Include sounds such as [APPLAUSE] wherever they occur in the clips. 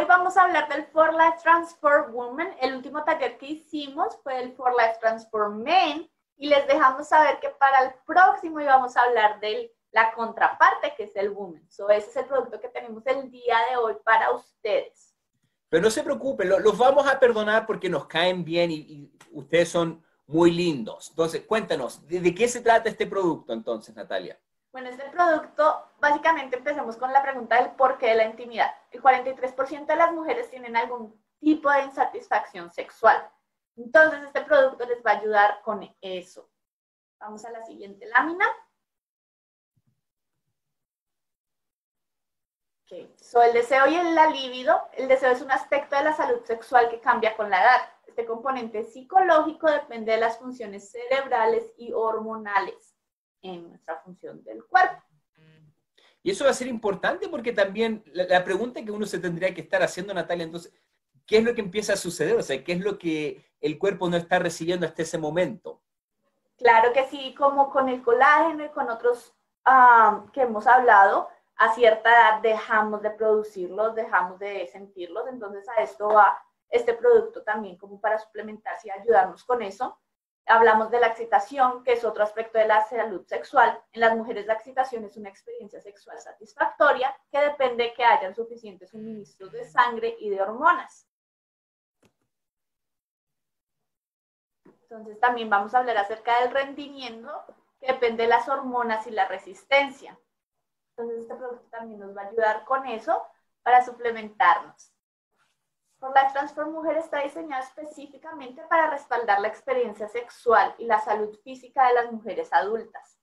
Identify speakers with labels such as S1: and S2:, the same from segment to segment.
S1: Hoy vamos a hablar del For Life Transform Women. El último taller que hicimos fue el For Life Transform Men y les dejamos saber que para el próximo íbamos a hablar de la contraparte que es el Woman. So, ese es el producto que tenemos el día de hoy para ustedes.
S2: Pero no se preocupen, los vamos a perdonar porque nos caen bien y, ustedes son muy lindos. Entonces, cuéntanos, ¿de qué se trata este producto entonces, Natalia?
S1: Bueno, este producto, básicamente empecemos con la pregunta del por qué de la intimidad. El 43% de las mujeres tienen algún tipo de insatisfacción sexual. Entonces, este producto les va a ayudar con eso. Vamos a la siguiente lámina. Okay. So, el deseo y el libido. El deseo es un aspecto de la salud sexual que cambia con la edad. Este componente psicológico depende de las funciones cerebrales y hormonales en nuestra función del cuerpo.
S2: Y eso va a ser importante porque también la, pregunta que uno se tendría que estar haciendo, Natalia, entonces, ¿qué es lo que empieza a suceder? O sea, ¿qué es lo que el cuerpo no está recibiendo hasta ese momento?
S1: Claro que sí, como con el colágeno y con otros ah, que hemos hablado, a cierta edad dejamos de producirlos, dejamos de sentirlos, entonces a esto va este producto también como para suplementarse y ayudarnos con eso. Hablamos de la excitación, que es otro aspecto de la salud sexual. En las mujeres la excitación es una experiencia sexual satisfactoria que depende de que hayan suficientes suministros de sangre y de hormonas. Entonces también vamos a hablar acerca del rendimiento, que depende de las hormonas y la resistencia. Entonces este producto también nos va a ayudar con eso para suplementarnos. Por Life Transform Mujer está diseñado específicamente para respaldar la experiencia sexual y la salud física de las mujeres adultas.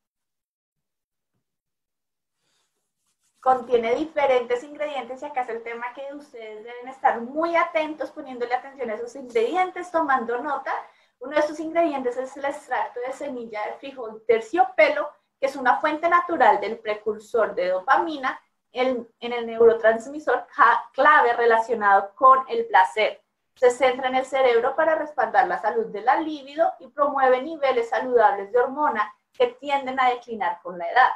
S1: Contiene diferentes ingredientes y acá es el tema que ustedes deben estar muy atentos poniéndole atención a esos ingredientes, tomando nota. Uno de esos ingredientes es el extracto de semilla de frijol terciopelo, que es una fuente natural del precursor de dopamina en, el neurotransmisor clave relacionado con el placer. Se centra en el cerebro para respaldar la salud de la libido y promueve niveles saludables de hormona que tienden a declinar con la edad.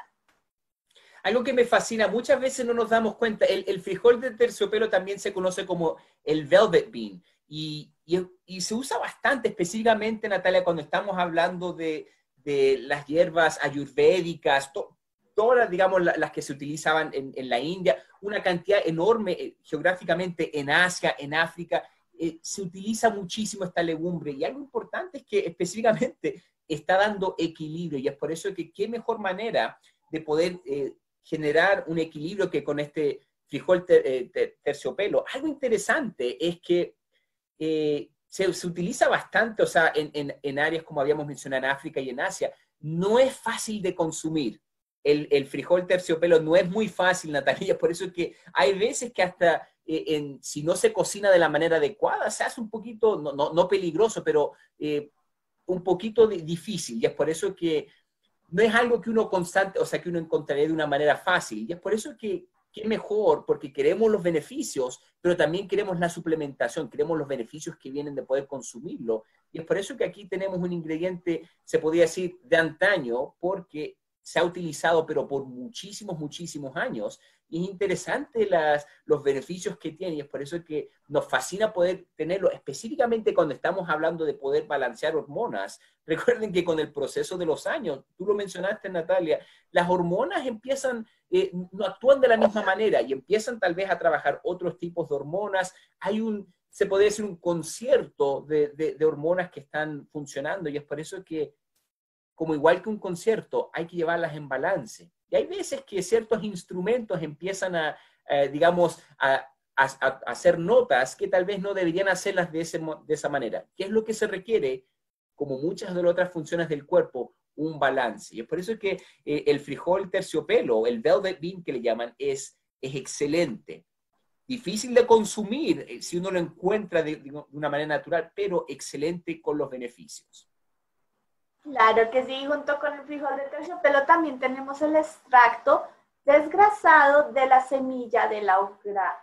S2: Algo que me fascina, muchas veces no nos damos cuenta, el, frijol de terciopelo también se conoce como el velvet bean y, se usa bastante específicamente, Natalia, cuando estamos hablando de, las hierbas ayurvédicas, todas, digamos, las que se utilizaban en, la India, una cantidad enorme eh, geográficamente en Asia, en África, eh, se utiliza muchísimo esta legumbre. Y algo importante es que específicamente está dando equilibrio y es por eso que qué mejor manera de poder eh, generar un equilibrio que con este frijol terciopelo. Algo interesante es que se, se, utiliza bastante, o sea, en, en, en áreas como habíamos mencionado en África y en Asia, no es fácil de consumir el, frijol terciopelo no es muy fácil, [LAUGHS] Natalia, por eso es que hay veces que hasta eh, si no se cocina de la manera adecuada, se hace un poquito, no, no, peligroso, pero eh, un poquito difícil. Y es por eso que no es algo que uno constante, o sea, que uno encontraría de una manera fácil. Y es por eso que, que mejor, porque queremos los beneficios, pero también queremos la suplementación, queremos los beneficios que vienen de poder consumirlo. Y es por eso que aquí tenemos un ingrediente, se podría decir, de antaño, porque se ha utilizado, pero por muchísimos, muchísimos años. Y es interesante las, los beneficios que tiene, y es por eso que nos fascina poder tenerlo, específicamente cuando estamos hablando de poder balancear hormonas. [LAUGHS] Recuerden que con el proceso de los años, tú lo mencionaste, Natalia, las hormonas empiezan, eh, no actúan de la misma manera y empiezan tal vez a trabajar otros tipos de hormonas. Hay un, se puede decir, un concierto de, de hormonas que están funcionando, y es por eso que como igual que un concierto, hay que llevarlas en balance. Y hay veces que ciertos instrumentos empiezan a, eh, digamos, a, hacer notas que tal vez no deberían hacerlas de, esa manera. ¿Qué es lo que se requiere? Como muchas de las otras funciones del cuerpo, un balance. Y es por eso que eh, el frijol terciopelo, el velvet bean que le llaman, es, es excelente. Difícil de consumir eh, si uno lo encuentra de una manera natural, pero excelente con los beneficios.
S1: Claro que sí, junto con el frijol de terciopelo también tenemos el extracto desgrasado de la semilla de la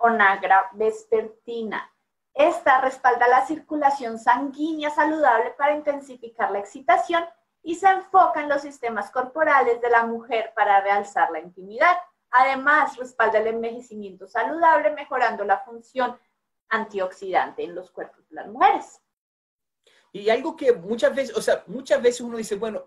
S1: onagra vespertina. Esta respalda la circulación sanguínea saludable para intensificar la excitación y se enfoca en los sistemas corporales de la mujer para realzar la intimidad. Además, respalda el envejecimiento saludable, mejorando la función antioxidante en los cuerpos de las mujeres.
S2: Y algo que muchas veces, o sea, muchas veces uno dice, bueno,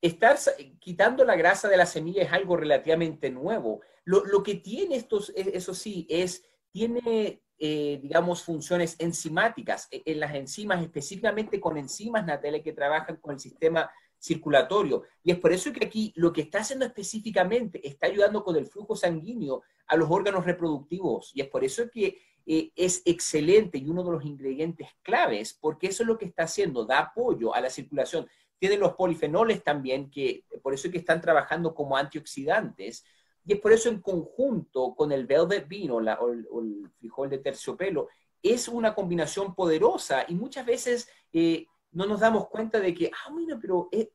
S2: estar quitando la grasa de la semilla es algo relativamente nuevo. Lo, que tiene estos, e, eso sí, es, tiene, eh, digamos, funciones enzimáticas. E, en las enzimas, específicamente con enzimas, Natalia, que trabajan con el sistema circulatorio. Y es por eso que aquí lo que está haciendo específicamente está ayudando con el flujo sanguíneo a los órganos reproductivos. Y es por eso que eh, es excelente y uno de los ingredientes claves, porque eso es lo que está haciendo, da apoyo a la circulación. Tiene los polifenoles también, que por eso es que están trabajando como antioxidantes. Y es por eso en conjunto con el velvet bean o, el, frijol de terciopelo, es una combinación poderosa y muchas veces eh, no nos damos cuenta de que, ah, mira, pero eh,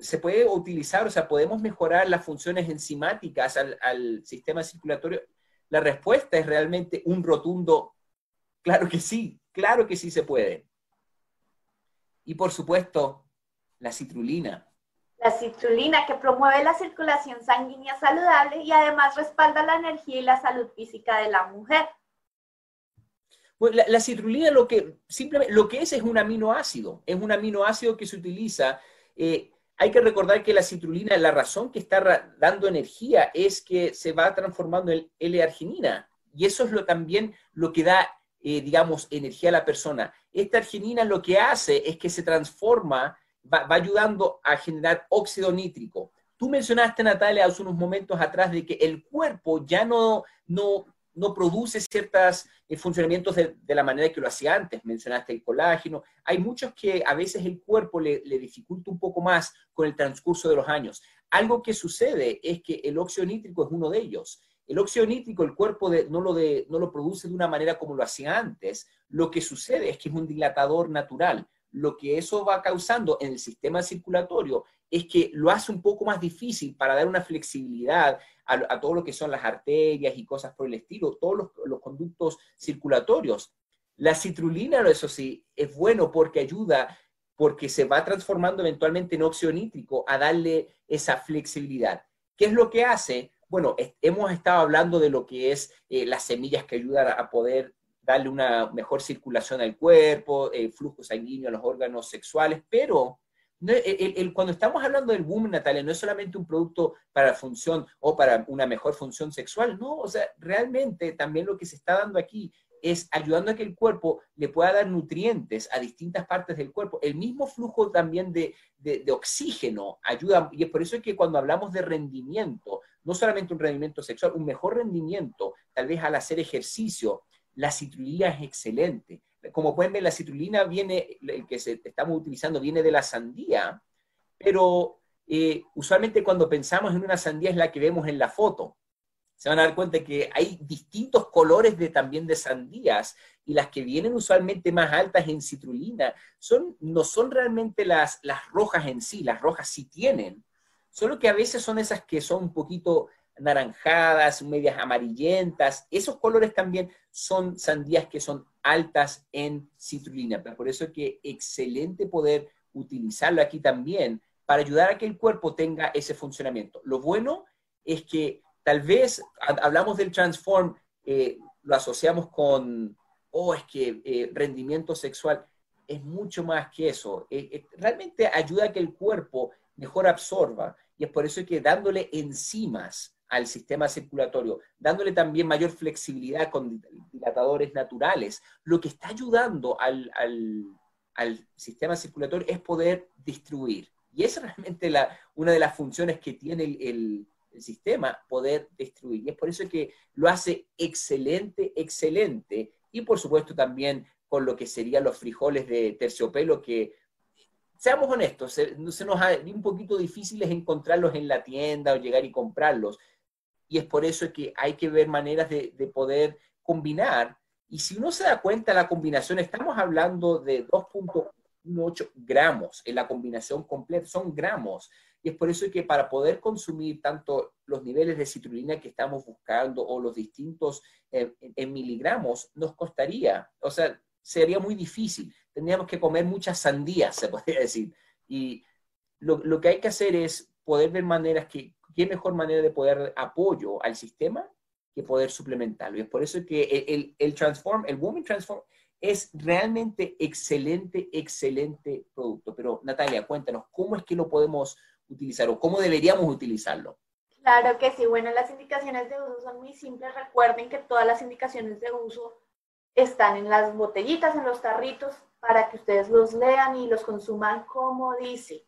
S2: se puede utilizar, o sea, podemos mejorar las funciones enzimáticas al, al sistema circulatorio la respuesta es realmente un rotundo, claro que sí, claro que sí se puede. Y por supuesto, la citrulina.
S1: La citrulina que promueve la circulación sanguínea saludable y además respalda la energía y la salud física de la mujer.
S2: Bueno, la, citrulina lo que simplemente lo que es es un aminoácido, es un aminoácido que se utiliza eh, hay que recordar que la citrulina, la razón que está dando energía es que se va transformando en L-arginina. Y eso es lo, también lo que da, eh, digamos, energía a la persona. Esta arginina lo que hace es que se transforma, va, ayudando a generar óxido nítrico. Tú mencionaste, Natalia, hace unos momentos atrás de que el cuerpo ya no, no, no produce ciertos eh, funcionamientos de, la manera que lo hacía antes. Mencionaste el colágeno. Hay muchos que a veces el cuerpo le, dificulta un poco más con el transcurso de los años. Algo que sucede es que el óxido nítrico es uno de ellos. El óxido nítrico, el cuerpo no, lo no lo produce de una manera como lo hacía antes. Lo que sucede es que es un dilatador natural. Lo que eso va causando en el sistema circulatorio es que lo hace un poco más difícil para dar una flexibilidad a, todo lo que son las arterias y cosas por el estilo, todos los, conductos circulatorios. La citrulina, eso sí, es bueno porque ayuda, porque se va transformando eventualmente en óxido nítrico a darle esa flexibilidad. ¿Qué es lo que hace? Bueno, hemos estado hablando de lo que es eh, las semillas que ayudan a poder darle una mejor circulación al cuerpo, el flujo sanguíneo a los órganos sexuales, pero el, cuando estamos hablando del boom, Natalia, no es solamente un producto para función o para una mejor función sexual, no, o sea, realmente también lo que se está dando aquí es ayudando a que el cuerpo le pueda dar nutrientes a distintas partes del cuerpo. El mismo flujo también de, de, oxígeno ayuda, y es por eso que cuando hablamos de rendimiento, no solamente un rendimiento sexual, un mejor rendimiento, tal vez al hacer ejercicio, la citrulina es excelente como pueden ver, la citrulina viene, el que se, estamos utilizando viene de la sandía, pero eh, usualmente cuando pensamos en una sandía es la que vemos en la foto. Se van a dar cuenta que hay distintos colores de, también de sandías y las que vienen usualmente más altas en citrulina son, no son realmente las, las rojas en sí, las rojas sí tienen, solo que a veces son esas que son un poquito naranjadas, medias amarillentas. Esos colores también son sandías que son altas en citrulina. Por eso es que excelente poder utilizarlo aquí también para ayudar a que el cuerpo tenga ese funcionamiento. Lo bueno es que tal vez hablamos del transform, eh, lo asociamos con, oh, es que eh, rendimiento sexual es mucho más que eso. Eh, realmente ayuda a que el cuerpo mejor absorba y es por eso que dándole enzimas al sistema circulatorio, dándole también mayor flexibilidad con dilatadores naturales, lo que está ayudando al, sistema circulatorio es poder distribuir. Y es realmente la, una de las funciones que tiene el, sistema, poder distribuir. Y es por eso que lo hace excelente, excelente. Y por supuesto también con lo que serían los frijoles de terciopelo que seamos honestos, se, se nos ha un poquito difíciles encontrarlos en la tienda o llegar y comprarlos y es por eso que hay que ver maneras de, poder combinar. Y si uno se da cuenta, la combinación, estamos hablando de 2.18 gramos en la combinación completa, son gramos. Y es por eso que para poder consumir tanto los niveles de citrulina que estamos buscando o los distintos eh, en, miligramos, nos costaría, o sea, sería muy difícil. Tendríamos que comer muchas sandías, se podría decir. Y lo, lo que hay que hacer es poder ver maneras que qué mejor manera de poder apoyo al sistema que poder suplementarlo. Y es por eso que el, el, Transform, el Woman Transform, es realmente excelente, excelente producto. Pero Natalia, cuéntanos, ¿cómo es que lo podemos utilizar o cómo deberíamos utilizarlo?
S1: Claro que sí. Bueno, las indicaciones de uso son muy simples. Recuerden que todas las indicaciones de uso están en las botellitas, en los tarritos, para que ustedes los lean y los consuman como dice.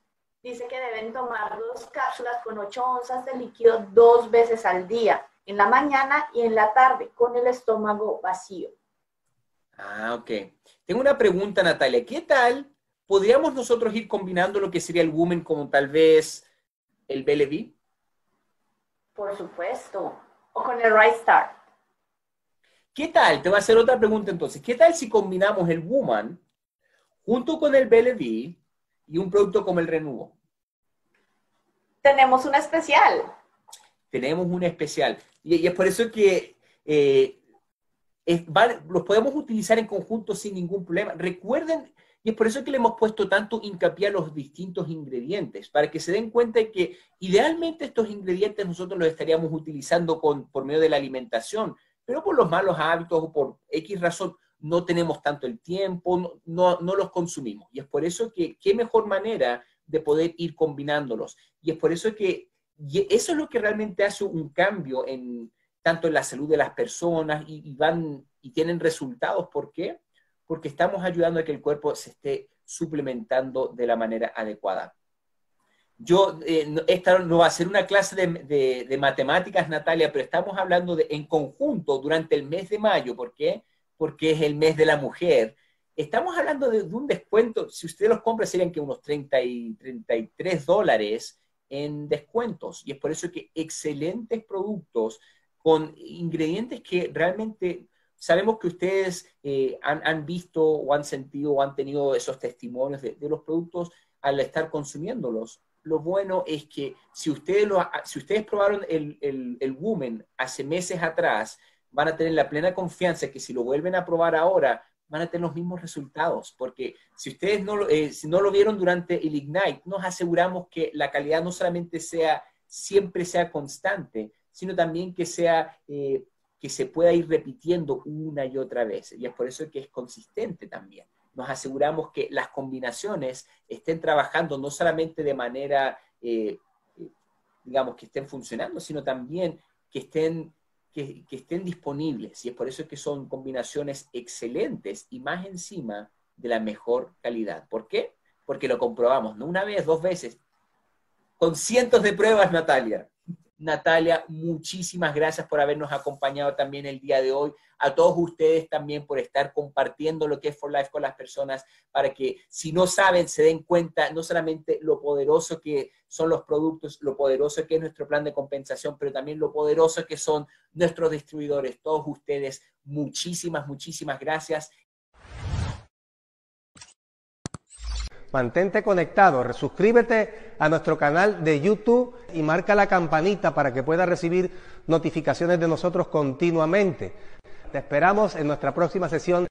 S1: Dice que deben tomar dos cápsulas con 8 onzas de líquido dos veces al día, en la mañana y en la tarde, con el estómago vacío.
S2: Ah, ok. Tengo una pregunta, Natalia. ¿Qué tal? ¿Podríamos nosotros ir combinando lo que sería el Women como tal vez el BLB?
S1: Por supuesto. O con el Right Start.
S2: ¿Qué tal? Te voy a hacer otra pregunta entonces. ¿Qué tal si combinamos el Woman junto con el BLB y un producto como el Renuvo?
S1: Tenemos un especial.
S2: Tenemos un especial. Y, es por eso que eh, los podemos utilizar en conjunto sin ningún problema. Recuerden, y es por eso que le hemos puesto tanto hincapié a los distintos ingredientes, para que se den cuenta de que idealmente estos ingredientes nosotros los estaríamos utilizando con, por medio de la alimentación, pero por los malos hábitos o por X razón no tenemos tanto el tiempo, no, no, los consumimos. Y es por eso que qué mejor manera de poder ir combinándolos. Y es por eso que eso es lo que realmente hace un cambio en tanto en la salud de las personas y, van y tienen resultados. ¿Por qué? Porque estamos ayudando a que el cuerpo se esté suplementando de la manera adecuada. Yo, eh, esta no va a ser una clase de, de, matemáticas, Natalia, pero estamos hablando de en conjunto durante el mes de mayo. ¿Por qué? porque es el mes de la mujer. Estamos hablando de, un descuento, si usted los compra serían que unos 30 y 33 dólares en descuentos. Y es por eso que excelentes productos con ingredientes que realmente sabemos que ustedes eh, han, visto o han sentido o han tenido esos testimonios de, los productos al estar consumiéndolos. Lo bueno es que si ustedes, lo, si ustedes probaron el, el, el Woman hace meses atrás, van a tener la plena confianza que si lo vuelven a probar ahora, van a tener los mismos resultados, porque si ustedes no lo, eh, si no lo vieron durante el Ignite, nos aseguramos que la calidad no solamente sea, siempre sea constante, sino también que sea, eh, que se pueda ir repitiendo una y otra vez. Y es por eso que es consistente también. Nos aseguramos que las combinaciones estén trabajando no solamente de manera, eh, digamos, que estén funcionando, sino también que estén que, estén disponibles y es por eso que son combinaciones excelentes y más encima de la mejor calidad. ¿Por qué? Porque lo comprobamos, no una vez, dos veces, con cientos de pruebas, Natalia. Natalia, muchísimas gracias por habernos acompañado también el día de hoy. A todos ustedes también por estar compartiendo lo que es For Life con las personas, para que si no saben, se den cuenta no solamente lo poderoso que son los productos, lo poderoso que es nuestro plan de compensación, pero también lo poderoso que son nuestros distribuidores. Todos ustedes, muchísimas, muchísimas gracias.
S3: Mantente conectado, suscríbete a nuestro canal de YouTube y marca la campanita para que puedas recibir notificaciones de nosotros continuamente. Te esperamos en nuestra próxima sesión